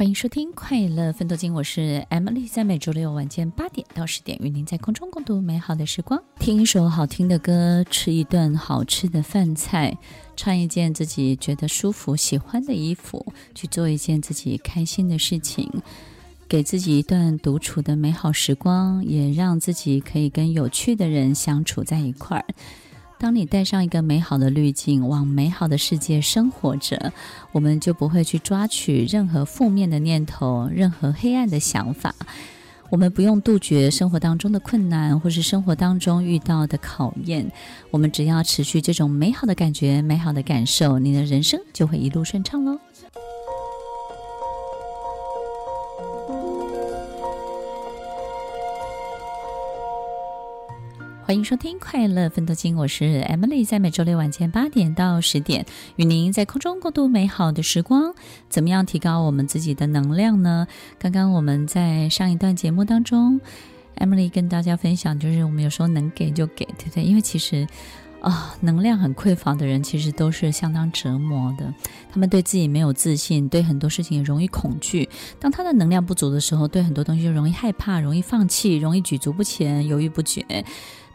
欢迎收听《快乐奋斗经》，我是 Emily，在每周六晚间八点到十点，与您在空中共度美好的时光，听一首好听的歌，吃一顿好吃的饭菜，穿一件自己觉得舒服、喜欢的衣服，去做一件自己开心的事情，给自己一段独处的美好时光，也让自己可以跟有趣的人相处在一块儿。当你带上一个美好的滤镜，往美好的世界生活着，我们就不会去抓取任何负面的念头，任何黑暗的想法。我们不用杜绝生活当中的困难，或是生活当中遇到的考验。我们只要持续这种美好的感觉、美好的感受，你的人生就会一路顺畅喽。欢迎收听《快乐奋斗经》，我是 Emily，在每周六晚间八点到十点，与您在空中共度美好的时光。怎么样提高我们自己的能量呢？刚刚我们在上一段节目当中，Emily 跟大家分享，就是我们有时候能给就给，对不对？因为其实啊、能量很匮乏的人，其实都是相当折磨的。他们对自己没有自信，对很多事情也容易恐惧。当他的能量不足的时候，对很多东西就容易害怕，容易放弃，容易举足不前，犹豫不决。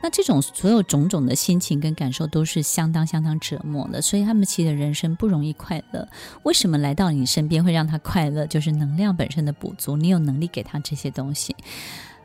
那这种所有种种的心情跟感受都是相当相当折磨的，所以他们其实人生不容易快乐。为什么来到你身边会让他快乐？就是能量本身的补足，你有能力给他这些东西。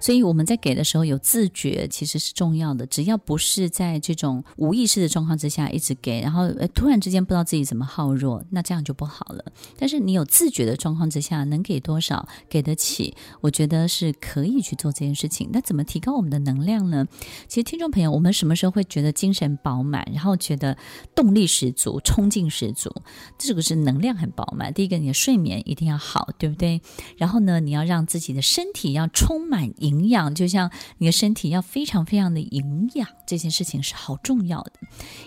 所以我们在给的时候有自觉，其实是重要的。只要不是在这种无意识的状况之下一直给，然后突然之间不知道自己怎么耗弱，那这样就不好了。但是你有自觉的状况之下，能给多少，给得起，我觉得是可以去做这件事情。那怎么提高我们的能量呢？其实听众朋友，我们什么时候会觉得精神饱满，然后觉得动力十足、冲劲十足？这个是能量很饱满。第一个，你的睡眠一定要好，对不对？然后呢，你要让自己的身体要充满。营营养就像你的身体要非常非常的营养，这件事情是好重要的。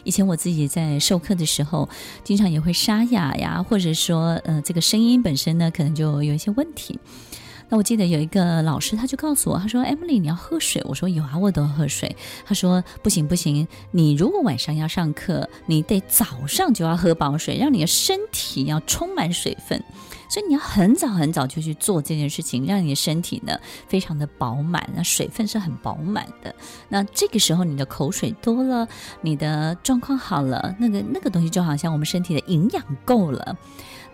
以前我自己在授课的时候，经常也会沙哑呀，或者说，呃，这个声音本身呢，可能就有一些问题。那我记得有一个老师，他就告诉我，他说：“Emily，你要喝水。”我说：“有啊，我都喝水。”他说：“不行不行，你如果晚上要上课，你得早上就要喝饱水，让你的身体要充满水分。”所以你要很早很早就去做这件事情，让你的身体呢非常的饱满，那水分是很饱满的。那这个时候你的口水多了，你的状况好了，那个那个东西就好像我们身体的营养够了。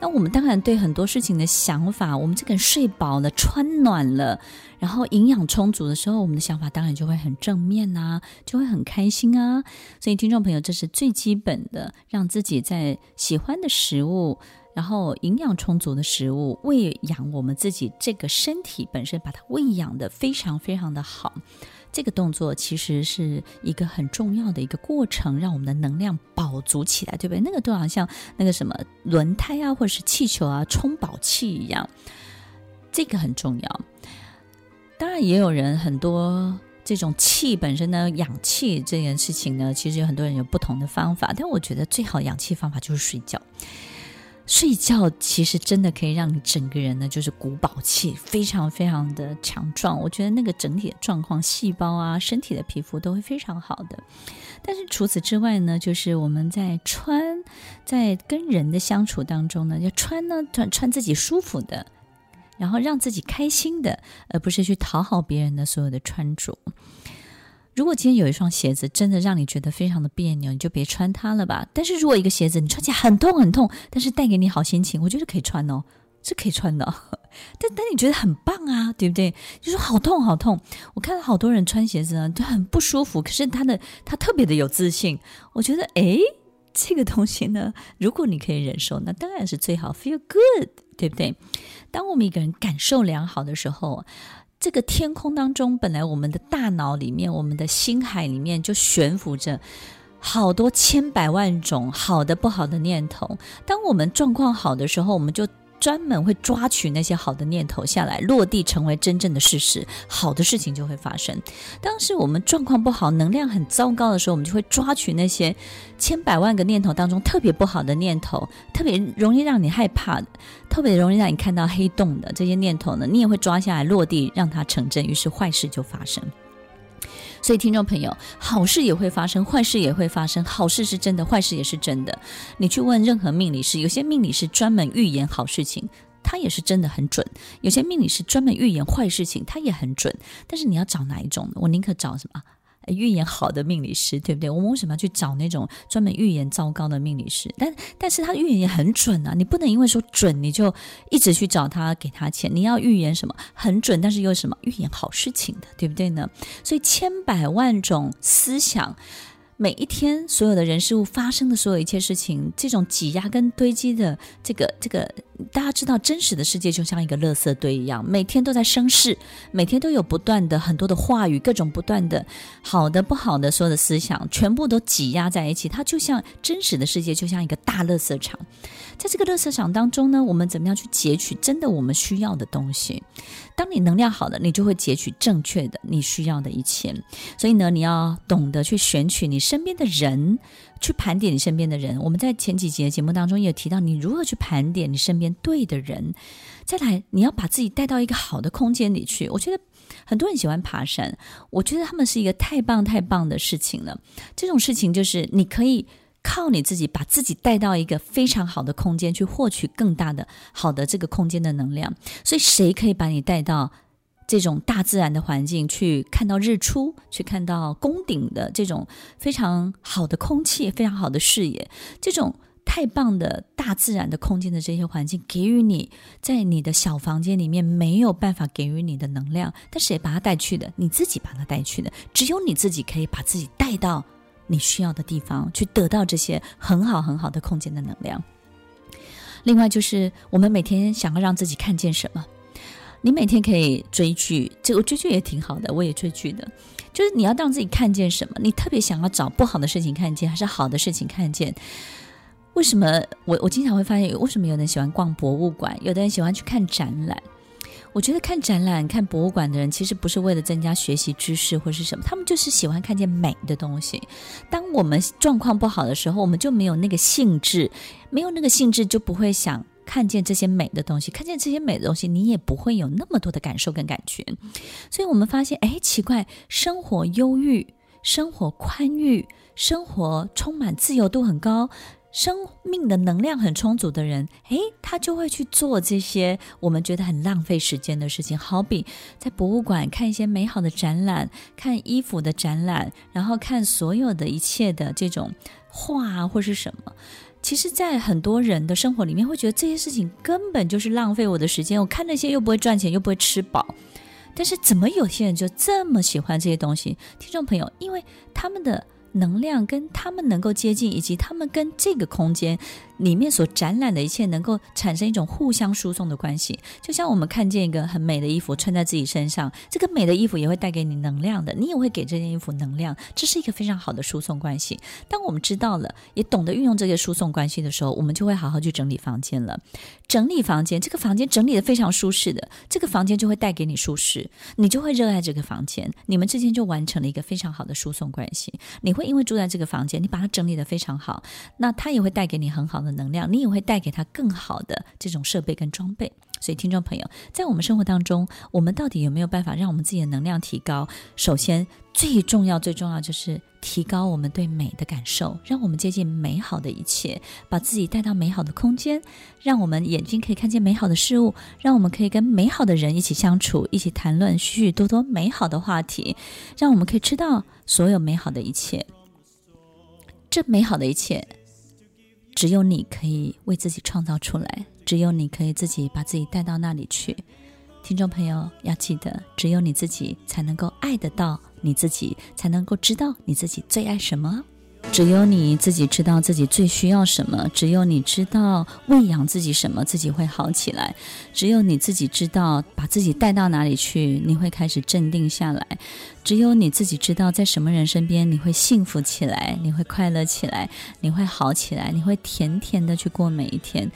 那我们当然对很多事情的想法，我们这个人睡饱了、穿暖了，然后营养充足的时候，我们的想法当然就会很正面啊，就会很开心啊。所以听众朋友，这是最基本的，让自己在喜欢的食物。然后营养充足的食物喂养我们自己这个身体本身，把它喂养得非常非常的好。这个动作其实是一个很重要的一个过程，让我们的能量饱足起来，对不对？那个都好像那个什么轮胎啊，或者是气球啊，充饱气一样。这个很重要。当然，也有人很多这种气本身呢，氧气这件事情呢，其实有很多人有不同的方法。但我觉得最好氧气方法就是睡觉。睡觉其实真的可以让你整个人呢，就是鼓饱气，非常非常的强壮。我觉得那个整体的状况、细胞啊、身体的皮肤都会非常好的。但是除此之外呢，就是我们在穿，在跟人的相处当中呢，要穿呢穿穿自己舒服的，然后让自己开心的，而不是去讨好别人的所有的穿着。如果今天有一双鞋子真的让你觉得非常的别扭，你就别穿它了吧。但是如果一个鞋子你穿起来很痛很痛，但是带给你好心情，我觉得可以穿哦，是可以穿的。但但你觉得很棒啊，对不对？就说好痛好痛，我看到好多人穿鞋子啊都很不舒服，可是他的他特别的有自信。我觉得诶，这个东西呢，如果你可以忍受，那当然是最好，feel good，对不对？当我们一个人感受良好的时候。这个天空当中，本来我们的大脑里面，我们的心海里面就悬浮着好多千百万种好的、不好的念头。当我们状况好的时候，我们就专门会抓取那些好的念头下来，落地成为真正的事实，好的事情就会发生。当时我们状况不好、能量很糟糕的时候，我们就会抓取那些千百万个念头当中特别不好的念头，特别容易让你害怕的，特别容易让你看到黑洞的这些念头呢，你也会抓下来落地，让它成真，于是坏事就发生。所以，听众朋友，好事也会发生，坏事也会发生。好事是真的，坏事也是真的。你去问任何命理师，有些命理师专门预言好事情。他也是真的很准；有些命理师专门预言坏事情，他也很准。但是你要找哪一种呢？我宁可找什么？预言好的命理师，对不对？我们为什么要去找那种专门预言糟糕的命理师？但但是他预言也很准啊！你不能因为说准，你就一直去找他给他钱。你要预言什么很准，但是又什么预言好事情的，对不对呢？所以千百万种思想。每一天，所有的人事物发生的所有一切事情，这种挤压跟堆积的这个这个，大家知道，真实的世界就像一个垃圾堆一样，每天都在生事，每天都有不断的很多的话语，各种不断的好的不好的所有的思想，全部都挤压在一起，它就像真实的世界，就像一个大垃圾场。在这个垃圾场当中呢，我们怎么样去截取真的我们需要的东西？当你能量好了，你就会截取正确的你需要的一切。所以呢，你要懂得去选取你身边的人，去盘点你身边的人。我们在前几集的节目当中也提到，你如何去盘点你身边对的人。再来，你要把自己带到一个好的空间里去。我觉得很多人喜欢爬山，我觉得他们是一个太棒太棒的事情了。这种事情就是你可以。靠你自己把自己带到一个非常好的空间去获取更大的好的这个空间的能量，所以谁可以把你带到这种大自然的环境去看到日出，去看到宫顶的这种非常好的空气、非常好的视野，这种太棒的大自然的空间的这些环境，给予你在你的小房间里面没有办法给予你的能量，但谁把它带去的？你自己把它带去的，只有你自己可以把自己带到。你需要的地方去得到这些很好很好的空间的能量。另外就是我们每天想要让自己看见什么？你每天可以追剧，这个追剧也挺好的，我也追剧的。就是你要让自己看见什么？你特别想要找不好的事情看见，还是好的事情看见？为什么我我经常会发现，为什么有人喜欢逛博物馆，有的人喜欢去看展览？我觉得看展览、看博物馆的人，其实不是为了增加学习知识或是什么，他们就是喜欢看见美的东西。当我们状况不好的时候，我们就没有那个兴致，没有那个兴致，就不会想看见这些美的东西。看见这些美的东西，你也不会有那么多的感受跟感觉。所以我们发现，哎，奇怪，生活忧郁，生活宽裕，生活充满自由度很高。生命的能量很充足的人，诶，他就会去做这些我们觉得很浪费时间的事情。好比在博物馆看一些美好的展览，看衣服的展览，然后看所有的一切的这种画，或是什么。其实，在很多人的生活里面，会觉得这些事情根本就是浪费我的时间。我看那些又不会赚钱，又不会吃饱。但是，怎么有些人就这么喜欢这些东西？听众朋友，因为他们的。能量跟他们能够接近，以及他们跟这个空间里面所展览的一切，能够产生一种互相输送的关系。就像我们看见一个很美的衣服穿在自己身上，这个美的衣服也会带给你能量的，你也会给这件衣服能量，这是一个非常好的输送关系。当我们知道了，也懂得运用这个输送关系的时候，我们就会好好去整理房间了。整理房间，这个房间整理得非常舒适的，这个房间就会带给你舒适，你就会热爱这个房间，你们之间就完成了一个非常好的输送关系。你会因为住在这个房间，你把它整理得非常好，那它也会带给你很好的能量，你也会带给他更好的这种设备跟装备。所以，听众朋友，在我们生活当中，我们到底有没有办法让我们自己的能量提高？首先，最重要、最重要就是提高我们对美的感受，让我们接近美好的一切，把自己带到美好的空间，让我们眼睛可以看见美好的事物，让我们可以跟美好的人一起相处，一起谈论许许多多美好的话题，让我们可以知道所有美好的一切。这美好的一切，只有你可以为自己创造出来。只有你可以自己把自己带到那里去，听众朋友要记得，只有你自己才能够爱得到你自己，才能够知道你自己最爱什么。只有你自己知道自己最需要什么，只有你知道喂养自己什么，自己会好起来。只有你自己知道把自己带到哪里去，你会开始镇定下来。只有你自己知道，在什么人身边你会幸福起来，你会快乐起来，你会好起来，你会甜甜的去过每一天。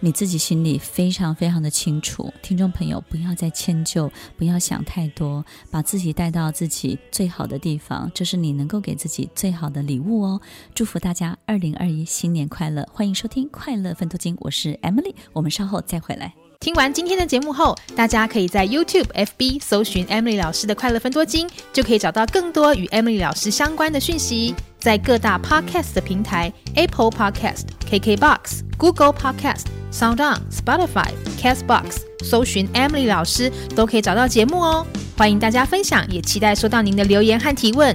你自己心里非常非常的清楚。听众朋友，不要再迁就，不要想太多，把自己带到自己最好的地方，这是你能够给自己最好的礼物哦。祝福大家二零二一新年快乐！欢迎收听《快乐分多金》，我是 Emily。我们稍后再回来。听完今天的节目后，大家可以在 YouTube、FB 搜寻 Emily 老师的《快乐分多金》，就可以找到更多与 Emily 老师相关的讯息。在各大 Podcast 的平台，Apple Podcast、KKBox、Google Podcast、SoundOn、Spotify、Castbox 搜寻 Emily 老师，都可以找到节目哦。欢迎大家分享，也期待收到您的留言和提问。